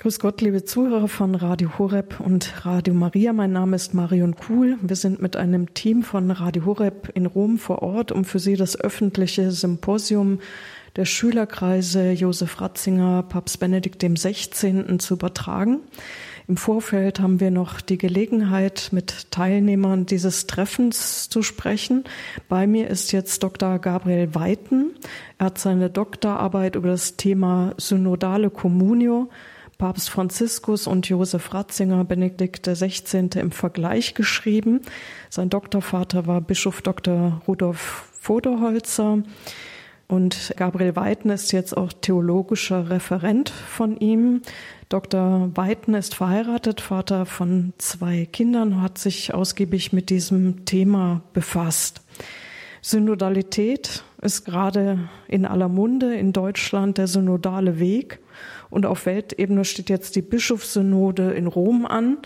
Grüß Gott, liebe Zuhörer von Radio Horeb und Radio Maria. Mein Name ist Marion Kuhl. Wir sind mit einem Team von Radio Horeb in Rom vor Ort, um für Sie das öffentliche Symposium der Schülerkreise Josef Ratzinger, Papst Benedikt XVI. zu übertragen. Im Vorfeld haben wir noch die Gelegenheit, mit Teilnehmern dieses Treffens zu sprechen. Bei mir ist jetzt Dr. Gabriel Weiten. Er hat seine Doktorarbeit über das Thema Synodale Communio Papst Franziskus und Josef Ratzinger, Benedikt XVI. im Vergleich geschrieben. Sein Doktorvater war Bischof Dr. Rudolf Voderholzer. Und Gabriel Weiten ist jetzt auch theologischer Referent von ihm. Dr. Weiten ist verheiratet, Vater von zwei Kindern, hat sich ausgiebig mit diesem Thema befasst. Synodalität ist gerade in aller Munde in Deutschland der synodale Weg. Und auf Weltebene steht jetzt die Bischofssynode in Rom an.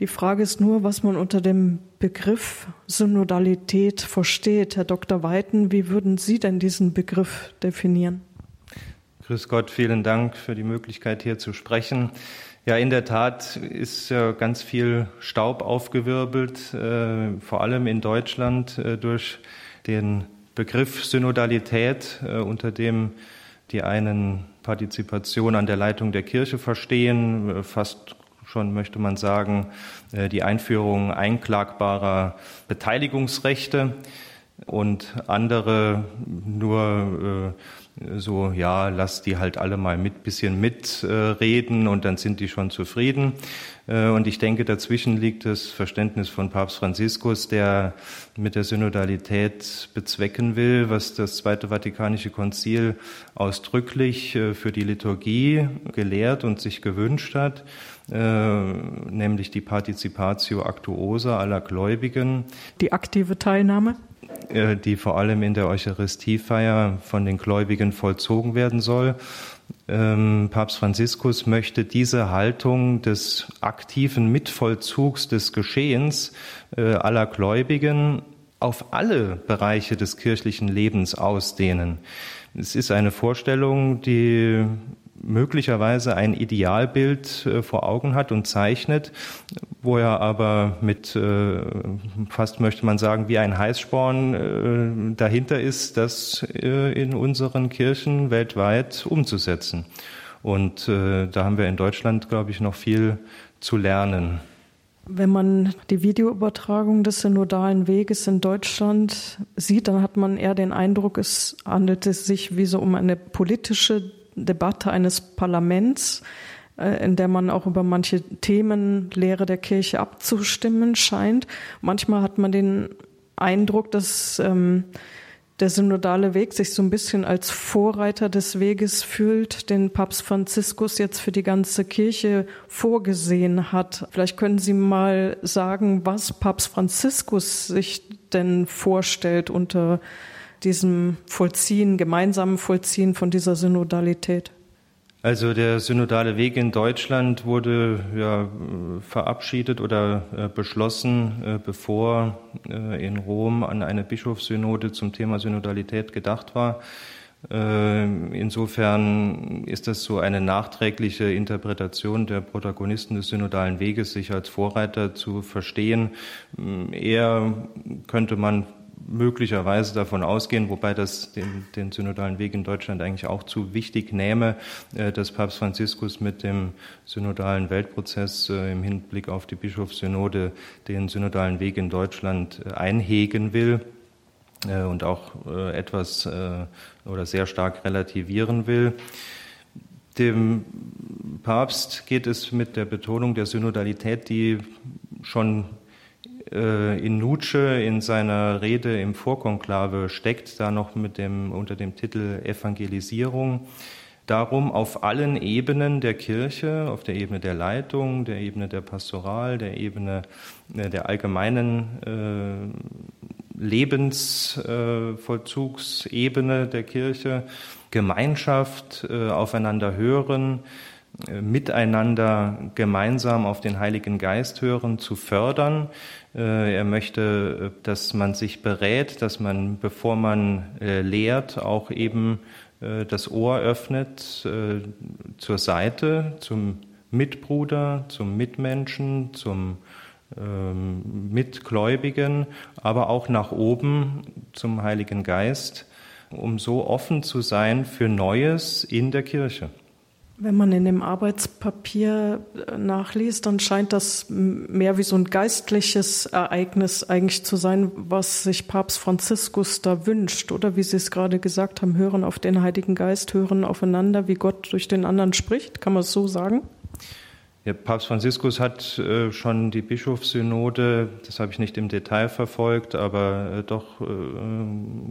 Die Frage ist nur, was man unter dem Begriff Synodalität versteht. Herr Dr. Weiten, wie würden Sie denn diesen Begriff definieren? Grüß Gott, vielen Dank für die Möglichkeit hier zu sprechen. Ja, in der Tat ist ja ganz viel Staub aufgewirbelt, äh, vor allem in Deutschland äh, durch den Begriff Synodalität, äh, unter dem die einen Partizipation an der Leitung der Kirche verstehen, fast schon möchte man sagen, äh, die Einführung einklagbarer Beteiligungsrechte und andere nur äh, so, ja, lass die halt alle mal mit bisschen mitreden und dann sind die schon zufrieden. Äh, und ich denke, dazwischen liegt das Verständnis von Papst Franziskus, der mit der Synodalität bezwecken will, was das Zweite Vatikanische Konzil ausdrücklich äh, für die Liturgie gelehrt und sich gewünscht hat, äh, nämlich die Participatio Actuosa aller Gläubigen. Die aktive Teilnahme? Äh, die vor allem in der Eucharistiefeier von den Gläubigen vollzogen werden soll. Ähm, Papst Franziskus möchte diese Haltung des aktiven Mitvollzugs des Geschehens äh, aller Gläubigen auf alle Bereiche des kirchlichen Lebens ausdehnen. Es ist eine Vorstellung, die möglicherweise ein Idealbild äh, vor Augen hat und zeichnet, wo er aber mit äh, fast möchte man sagen wie ein Heißsporn äh, dahinter ist, das in unseren Kirchen weltweit umzusetzen. Und da haben wir in Deutschland, glaube ich, noch viel zu lernen. Wenn man die Videoübertragung des synodalen Weges in Deutschland sieht, dann hat man eher den Eindruck, es handelt sich wie so um eine politische Debatte eines Parlaments, äh, in der man auch über manche Themen Lehre der Kirche abzustimmen scheint. Manchmal hat man den Eindruck, dass ähm, der synodale Weg sich so ein bisschen als Vorreiter des Weges fühlt, den Papst Franziskus jetzt für die ganze Kirche vorgesehen hat. Vielleicht können Sie mal sagen, was Papst Franziskus sich denn vorstellt unter diesem Vollziehen, gemeinsamen Vollziehen von dieser Synodalität? Also der synodale Weg in Deutschland wurde ja verabschiedet oder äh, beschlossen, äh, bevor äh, in Rom an eine Bischofssynode zum Thema Synodalität gedacht war. Insofern ist das so eine nachträgliche Interpretation der Protagonisten des synodalen Weges, sich als Vorreiter zu verstehen. Eher könnte man möglicherweise davon ausgehen, wobei das den, den synodalen Weg in Deutschland eigentlich auch zu wichtig nähme, äh, dass Papst Franziskus mit dem synodalen Weltprozess äh, im Hinblick auf die Bischofssynode den synodalen Weg in Deutschland äh, einhegen will und auch etwas oder sehr stark relativieren will. Dem Papst geht es mit der Betonung der Synodalität, die schon in Nuce in seiner Rede im Vorkonklave steckt, da noch mit dem, unter dem Titel Evangelisierung, darum, auf allen Ebenen der Kirche, auf der Ebene der Leitung, der Ebene der Pastoral, der Ebene äh, der allgemeinen äh, Lebensvollzugsebene der Kirche, Gemeinschaft, aufeinander hören, miteinander gemeinsam auf den Heiligen Geist hören, zu fördern. Äh, er möchte, dass man sich berät, dass man, bevor man äh, lehrt, auch eben äh, das Ohr öffnet zur Seite, zum Mitbruder, zum Mitmenschen, zum ähm, Mitgläubigen, aber auch nach oben zum Heiligen Geist, um so offen zu sein für Neues in der Kirche. Wenn man in dem Arbeitspapier äh, nachliest, dann scheint das mehr wie so ein geistliches Ereignis eigentlich zu sein, was sich Papst Franziskus da wünscht. Oder wie Sie es gerade gesagt haben, hören auf den Heiligen Geist, hören aufeinander, wie Gott durch den anderen spricht. Kann man es so sagen? Ja, Papst Franziskus hat äh, schon die Bischofssynode, das habe ich nicht im Detail verfolgt, aber äh, doch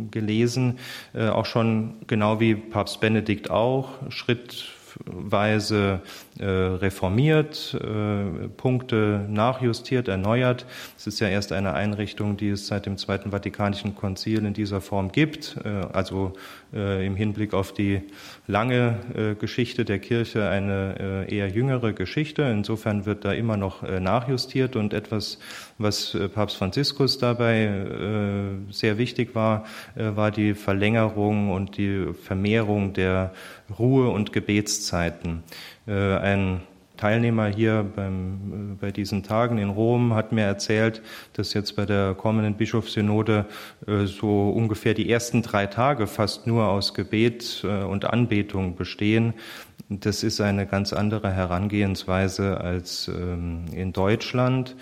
gelesen, auch schon genau wie Papst Benedikt auch, Schritt Weise äh, reformiert, äh, Punkte nachjustiert, erneuert. Es ist ja erst eine Einrichtung, die es seit dem Zweiten Vatikanischen Konzil in dieser Form gibt, äh, also äh, im Hinblick auf die lange äh, Geschichte der Kirche eine äh, eher jüngere Geschichte. Insofern wird da immer noch nachjustiert und etwas, was Papst Franziskus dabei sehr wichtig war, war die Verlängerung und die Vermehrung der Ruhe- und Gebetszeiten. Ein Teilnehmer hier beim, bei diesen Tagen in Rom hat mir erzählt, dass jetzt bei der kommenden Bischofssynode äh, so ungefähr die ersten drei Tage fast nur aus Gebet äh, und Anbetung bestehen. Das ist eine ganz andere Herangehensweise als ähm, in Deutschland.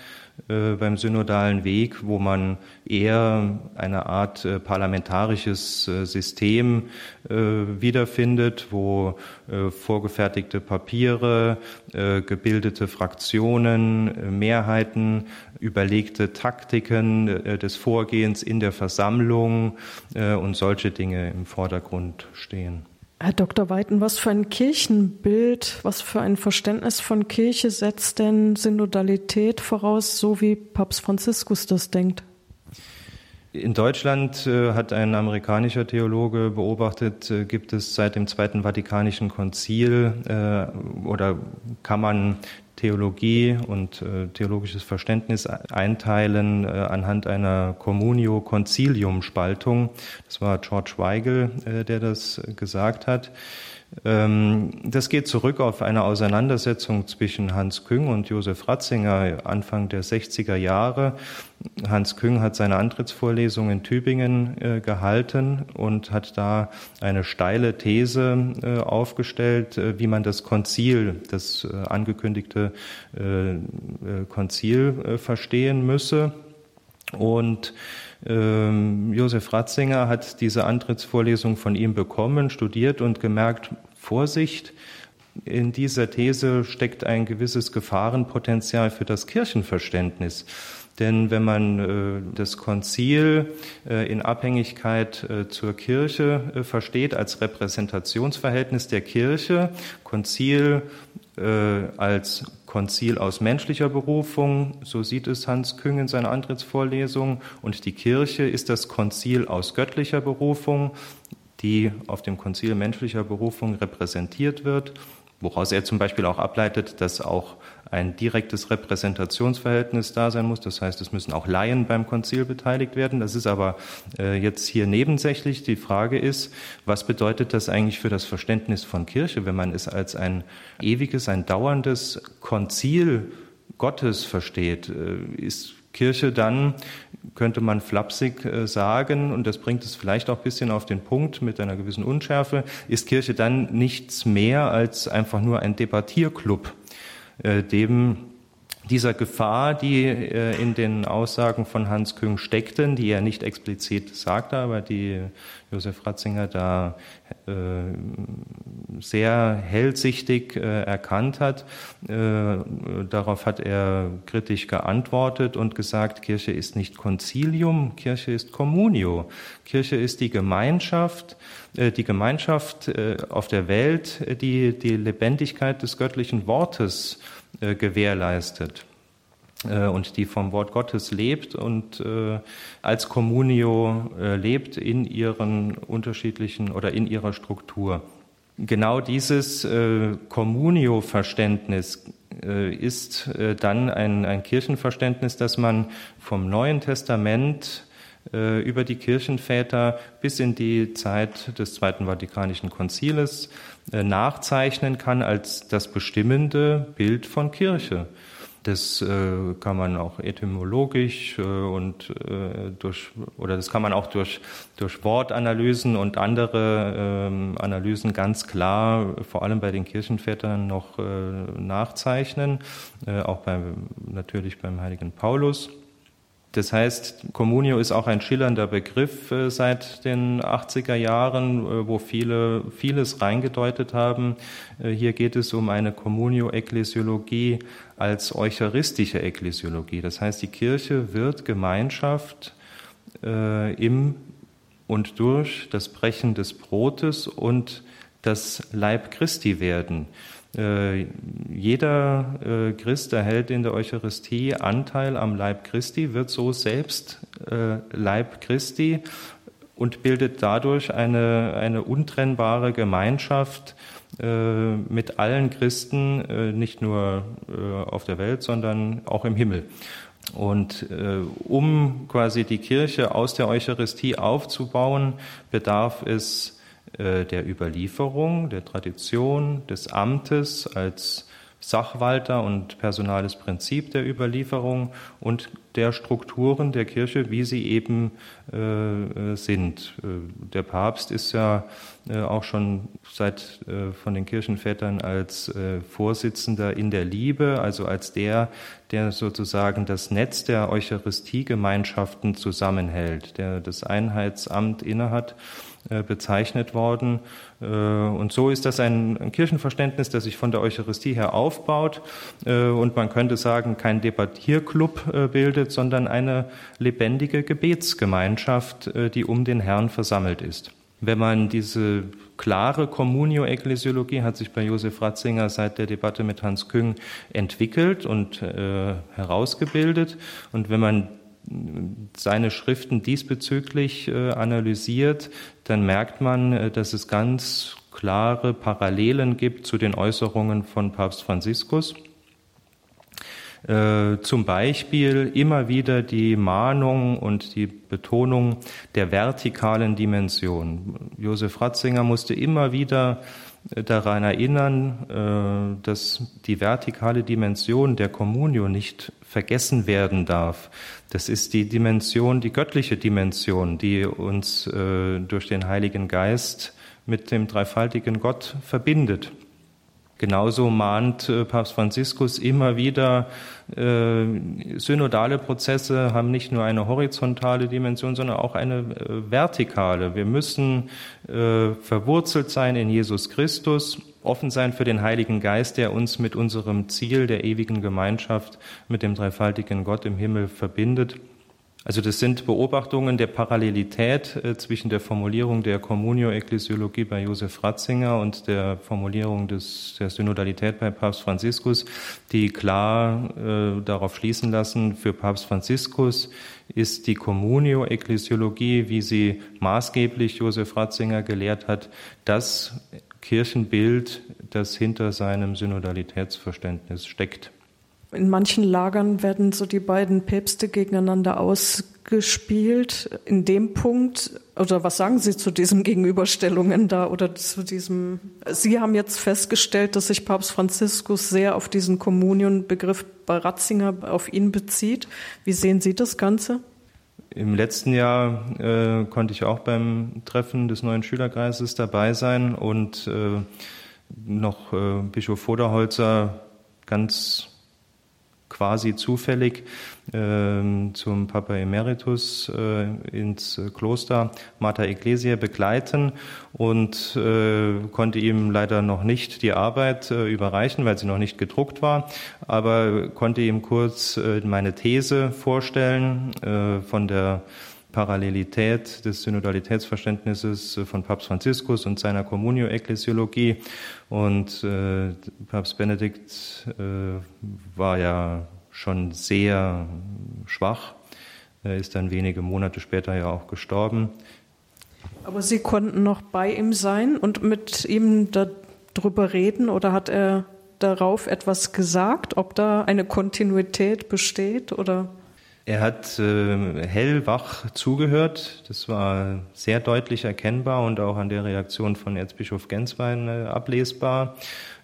Äh, beim synodalen Weg, wo man eher eine Art äh, parlamentarisches äh, System wiederfindet, wo vorgefertigte Papiere, gebildete Fraktionen, Mehrheiten, überlegte Taktiken des Vorgehens in der Versammlung und solche Dinge im Vordergrund stehen. Herr Dr. Weiten, was für ein Kirchenbild, was für ein Verständnis von Kirche setzt denn Synodalität voraus, so wie Papst Franziskus das denkt? In Deutschland äh, hat ein amerikanischer Theologe beobachtet, äh, gibt es seit dem Zweiten Vatikanischen Konzil äh, oder kann man Theologie und äh, theologisches Verständnis einteilen äh, anhand einer Communio Concilium Spaltung. Das war George Weigel, äh, der das gesagt hat. Ähm, das geht zurück auf eine Auseinandersetzung zwischen Hans Küng und Josef Ratzinger Anfang der 60er Jahre. Hans Küng hat seine Antrittsvorlesung in Tübingen äh, gehalten und hat da eine steile These äh, aufgestellt, äh, wie man das Konzil, das angekündigte Konzil verstehen müsse. Und ähm, Josef Ratzinger hat diese Antrittsvorlesung von ihm bekommen, studiert und gemerkt, Vorsicht, in dieser These steckt ein gewisses Gefahrenpotenzial für das Kirchenverständnis. Denn wenn man äh, das Konzil äh, in Abhängigkeit äh, zur Kirche versteht als Repräsentationsverhältnis der Kirche, Konzil als Konzil aus menschlicher Berufung, so sieht es Hans Küng in seiner Antrittsvorlesung, und die Kirche ist das Konzil aus göttlicher Berufung, die auf dem Konzil menschlicher Berufung repräsentiert wird woraus er zum Beispiel auch ableitet, dass auch ein direktes Repräsentationsverhältnis da sein muss. Das heißt, es müssen auch Laien beim Konzil beteiligt werden. Das ist aber äh, jetzt hier nebensächlich. Die Frage ist, was bedeutet das eigentlich für das Verständnis von Kirche, wenn man es als ein ewiges, ein dauerndes Konzil Gottes versteht? Äh, ist Kirche dann, könnte man flapsig äh, sagen, und das bringt es vielleicht auch ein bisschen auf den Punkt mit einer gewissen Unschärfe, ist Kirche dann nichts mehr als einfach nur ein Debattierclub, äh, dem dieser Gefahr, die äh, in den Aussagen von Hans Küng steckten, die er nicht explizit sagte, aber die Josef Ratzinger da äh, sehr hellsichtig äh, erkannt hat. Darauf hat er kritisch geantwortet und gesagt, Kirche ist nicht Konzilium, Kirche ist Communio. Kirche ist die Gemeinschaft, die Gemeinschaft auf der Welt, die die Lebendigkeit des göttlichen Wortes äh, gewährleistet äh, und die vom Wort Gottes lebt und äh, als Communio lebt in ihren unterschiedlichen oder in ihrer Struktur. Genau dieses Communio-Verständnis ist dann ein, ein Kirchenverständnis, das man vom Neuen Testament äh, über die Kirchenväter bis in die Zeit des Zweiten Vatikanischen Konziles äh, nachzeichnen kann als das bestimmende Bild von Kirche. Das äh, kann man auch etymologisch äh, und äh, durch oder das kann man auch durch durch Wortanalysen und andere ähm, Analysen ganz klar, vor allem bei den Kirchenvätern noch äh, nachzeichnen, äh, auch beim natürlich beim heiligen Paulus. Das heißt, Communio ist auch ein schillernder Begriff äh, seit den 80er Jahren, äh, wo viele vieles reingedeutet haben. Äh, hier geht es um eine Communio-Ekklesiologie als eucharistische Ekklesiologie. Das heißt, die Kirche wird Gemeinschaft im und durch das Brechen des Brotes und das Leib Christi werden. Äh, jeder äh, Christ erhält in der Eucharistie Anteil am Leib Christi, wird so selbst äh, Leib Christi und bildet dadurch eine, eine untrennbare Gemeinschaft mit allen Christen, nicht nur auf der Welt, sondern auch im Himmel. Und um quasi die Kirche aus der Eucharistie aufzubauen, bedarf es äh, der Überlieferung, der Tradition, des Amtes als Sachwalter und personales Prinzip der Überlieferung und der Strukturen der Kirche, wie sie eben äh, sind. Äh, der Papst ist ja äh, auch schon seit äh, von den Kirchenvätern als äh, Vorsitzender in der Liebe, also als der, der sozusagen das Netz der Eucharistiegemeinschaften zusammenhält, der das Einheitsamt innehat äh, bezeichnet worden. Äh, und so ist das ein Kirchenverständnis, das sich von der Eucharistie her aufbaut äh, und man könnte sagen, kein Debattierclub bildet, sondern eine lebendige Gebetsgemeinschaft, die um den Herrn versammelt ist. Wenn man diese klare Communio-Ekklesiologie hat sich bei Josef Ratzinger seit der Debatte mit Hans Küng entwickelt und äh, herausgebildet. Und wenn man seine Schriften diesbezüglich äh, analysiert, dann merkt man, äh, dass es ganz klare Parallelen gibt zu den Äußerungen von Papst Franziskus. Äh, zum Beispiel immer wieder die Mahnung und die Betonung der vertikalen Dimension. Josef Ratzinger musste immer wieder daran erinnern, dass die vertikale Dimension der Kommunio nicht vergessen werden darf. Das ist die Dimension, die göttliche Dimension, die uns äh, durch den Heiligen Geist mit dem dreifaltigen Gott verbindet. Genauso mahnt äh, Papst Franziskus immer wieder, äh, synodale Prozesse haben nicht nur eine horizontale Dimension, sondern auch eine äh, vertikale. Wir müssen äh, verwurzelt sein in Jesus Christus, offen sein für den Heiligen Geist, der uns mit unserem Ziel der ewigen Gemeinschaft mit dem dreifaltigen Gott im Himmel verbindet. Also das sind Beobachtungen der Parallelität äh, zwischen der Formulierung der Communio-Ekklesiologie bei Josef Ratzinger und der Formulierung des, der Synodalität bei Papst Franziskus, die klar äh, darauf schließen lassen, für Papst Franziskus ist die Communio-Ekklesiologie, wie sie maßgeblich Josef Ratzinger gelehrt hat, das Kirchenbild, das hinter seinem Synodalitätsverständnis steckt. In manchen Lagern werden so die beiden Päpste gegeneinander ausgespielt. In dem Punkt, oder was sagen Sie zu diesen Gegenüberstellungen da oder zu diesem? Sie haben jetzt festgestellt, dass sich Papst Franziskus sehr auf diesen Kommunionbegriff bei Ratzinger auf ihn bezieht. Wie sehen Sie das Ganze? Im letzten Jahr äh, konnte ich auch beim Treffen des neuen Schülerkreises dabei sein und äh, noch äh, Bischof Voderholzer ganz quasi zufällig äh, zum Papa Emeritus äh, ins Kloster Mater Ecclesia begleiten und äh, konnte ihm leider noch nicht die Arbeit äh, überreichen, weil sie noch nicht gedruckt war, aber konnte ihm kurz meine These vorstellen von der Parallelität des Synodalitätsverständnisses von Papst Franziskus und seiner Communio-Ekklesiologie. Und äh, Papst Benedikt äh, war ja schon sehr schwach. Er ist dann wenige Monate später ja auch gestorben. Aber Sie konnten noch bei ihm sein und mit ihm darüber reden oder hat er darauf etwas gesagt, ob da eine Kontinuität besteht oder? Er hat äh, hellwach zugehört. Das war sehr deutlich erkennbar und auch an der Reaktion von Erzbischof Genswein äh, ablesbar.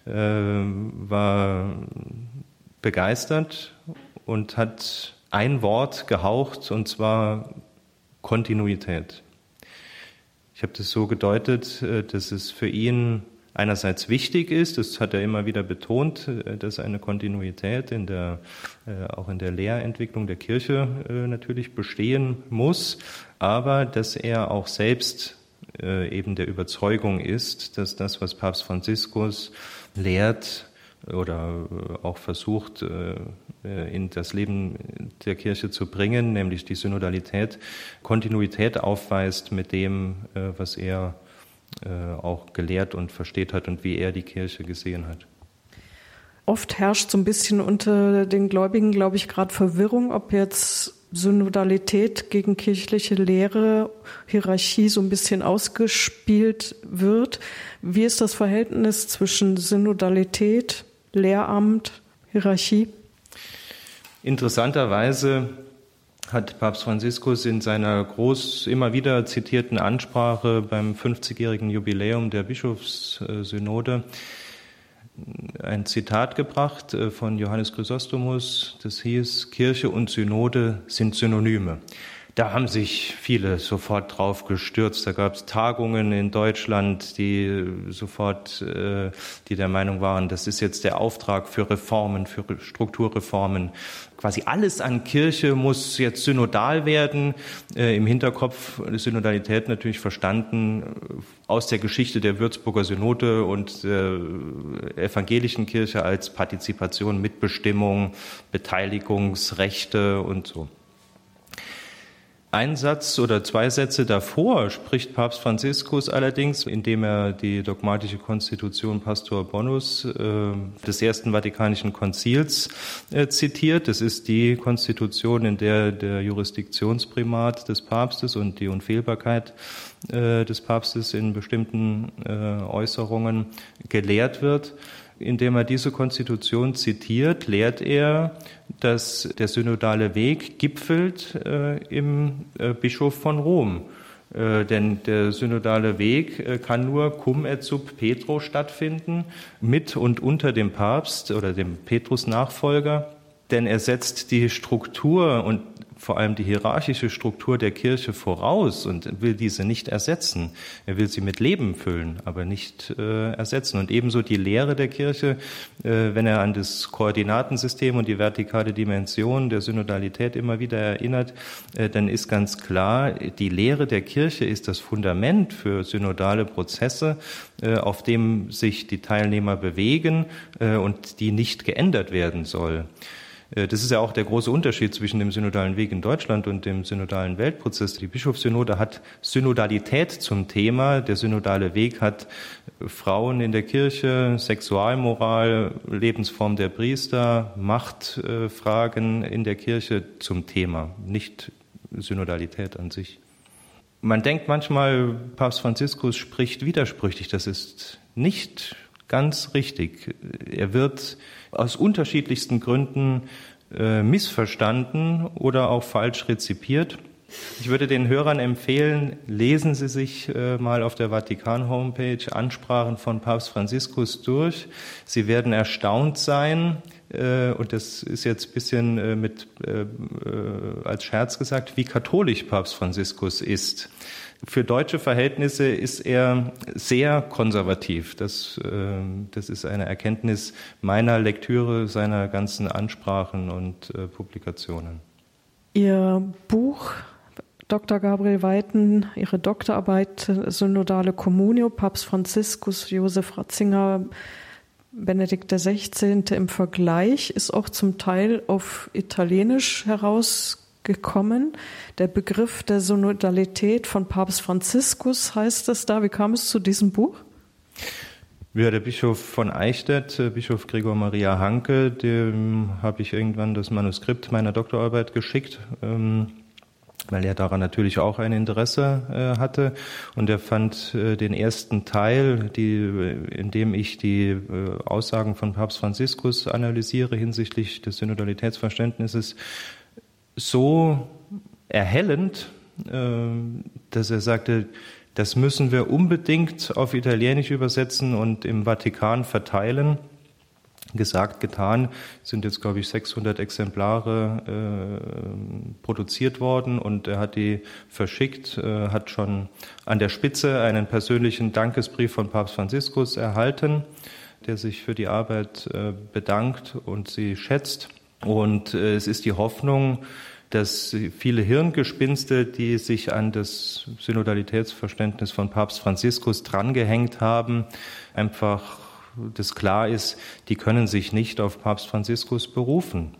Äh, war begeistert und hat ein Wort gehaucht und zwar Kontinuität. Ich habe das so gedeutet, äh, dass es für ihn einerseits wichtig ist, das hat er immer wieder betont, äh, dass eine Kontinuität in der, äh, auch in der Lehrentwicklung der Kirche natürlich bestehen muss, aber dass er auch selbst eben der Überzeugung ist, dass das, was Papst Franziskus lehrt, oder auch versucht, in das Leben der Kirche zu bringen, nämlich die Synodalität, Kontinuität aufweist mit dem, was er äh, auch gelehrt und versteht hat und wie er die Kirche gesehen hat. Oft herrscht so ein bisschen unter den Gläubigen, glaube ich, gerade Verwirrung, ob jetzt Synodalität gegen kirchliche Lehre, Hierarchie so ein bisschen ausgespielt wird. Wie ist das Verhältnis zwischen Synodalität, Lehramt, Hierarchie? Interessanterweise hat Papst Franziskus in seiner groß immer wieder zitierten Ansprache beim 50-jährigen Jubiläum der Bischofssynode ein Zitat gebracht äh, von Johannes Chrysostomus, das hieß, Kirche und Synode sind Synonyme. Da haben sich viele sofort drauf gestürzt. Da gab es Tagungen in Deutschland, die sofort, äh, die der Meinung waren, das ist jetzt der Auftrag für Reformen, für Strukturreformen. Quasi alles an Kirche muss jetzt synodal werden. Äh, Im Hinterkopf Synodalität natürlich verstanden äh, aus der Geschichte der Würzburger Synode und der evangelischen Kirche als Partizipation, Mitbestimmung, Beteiligungsrechte und so. Ein Satz oder zwei Sätze davor spricht Papst Franziskus allerdings, indem er die dogmatische Konstitution Pastor Bonus äh, des Ersten Vatikanischen Konzils äh, zitiert. Das ist die Konstitution, in der der Jurisdiktionsprimat des Papstes und die Unfehlbarkeit äh, des Papstes in bestimmten äh, Äußerungen gelehrt wird. Indem er diese Konstitution zitiert, lehrt er, dass der synodale Weg gipfelt äh, im äh, Bischof von Rom. Äh, denn der synodale Weg äh, kann nur cum et sub Petro stattfinden, mit und unter dem Papst oder dem Petrus-Nachfolger. Denn er setzt die Struktur und vor allem die hierarchische Struktur der Kirche voraus und will diese nicht ersetzen. Er will sie mit Leben füllen, aber nicht äh, ersetzen. Und ebenso die Lehre der Kirche, äh, wenn er an das Koordinatensystem und die vertikale Dimension der Synodalität immer wieder erinnert, äh, dann ist ganz klar, die Lehre der Kirche ist das Fundament für synodale Prozesse, äh, auf dem sich die Teilnehmer bewegen äh, und die nicht geändert werden soll. Äh, das ist ja auch der große Unterschied zwischen dem synodalen Weg in Deutschland und dem synodalen Weltprozess. Die Bischofssynode hat Synodalität zum Thema. Der synodale Weg hat Frauen in der Kirche, Sexualmoral, Lebensform der Priester, Machtfragen in der Kirche zum Thema, nicht Synodalität an sich. Man denkt manchmal, Papst Franziskus spricht widersprüchlich. Das ist nicht ganz richtig. Er wird aus unterschiedlichsten Gründen äh, missverstanden oder auch falsch rezipiert. Ich würde den Hörern empfehlen, lesen Sie sich äh, mal auf der Vatikan-Homepage Ansprachen von Papst Franziskus durch. Sie werden erstaunt sein, äh, und das ist jetzt ein bisschen äh, mit, äh, äh, als Scherz gesagt, wie katholisch Papst Franziskus ist. Für deutsche Verhältnisse ist er sehr konservativ. Das, äh, das ist eine Erkenntnis meiner Lektüre seiner ganzen Ansprachen und äh, Publikationen. Ihr Buch Dr. Gabriel Weiten, Ihre Doktorarbeit Synodale Communio, Papst Franziskus Josef Ratzinger, Benedikt XVI. im Vergleich, ist auch zum Teil auf Italienisch herausgekommen gekommen. Der Begriff der Synodalität von Papst Franziskus heißt es da. Wie kam es zu diesem Buch? Ja, der Bischof von Eichstätt, äh, Bischof Gregor Maria Hanke, dem habe ich irgendwann das Manuskript meiner Doktorarbeit geschickt, ähm, weil er daran natürlich auch ein Interesse äh, hatte. Und er fand äh, den ersten Teil, die, in dem ich die Aussagen von Papst Franziskus analysiere hinsichtlich des Synodalitätsverständnisses, so erhellend, äh, dass er sagte, das müssen wir unbedingt auf Italienisch übersetzen und im Vatikan verteilen. Gesagt, getan, sind jetzt, glaube ich, 600 Exemplare äh, produziert worden und er hat die verschickt, äh, hat schon an der Spitze einen persönlichen Dankesbrief von Papst Franziskus erhalten, der sich für die Arbeit äh, bedankt und sie schätzt. Und äh, es ist die Hoffnung, dass viele Hirngespinste, die sich an das Synodalitätsverständnis von Papst Franziskus drangehängt haben, einfach das klar ist, die können sich nicht auf Papst Franziskus berufen.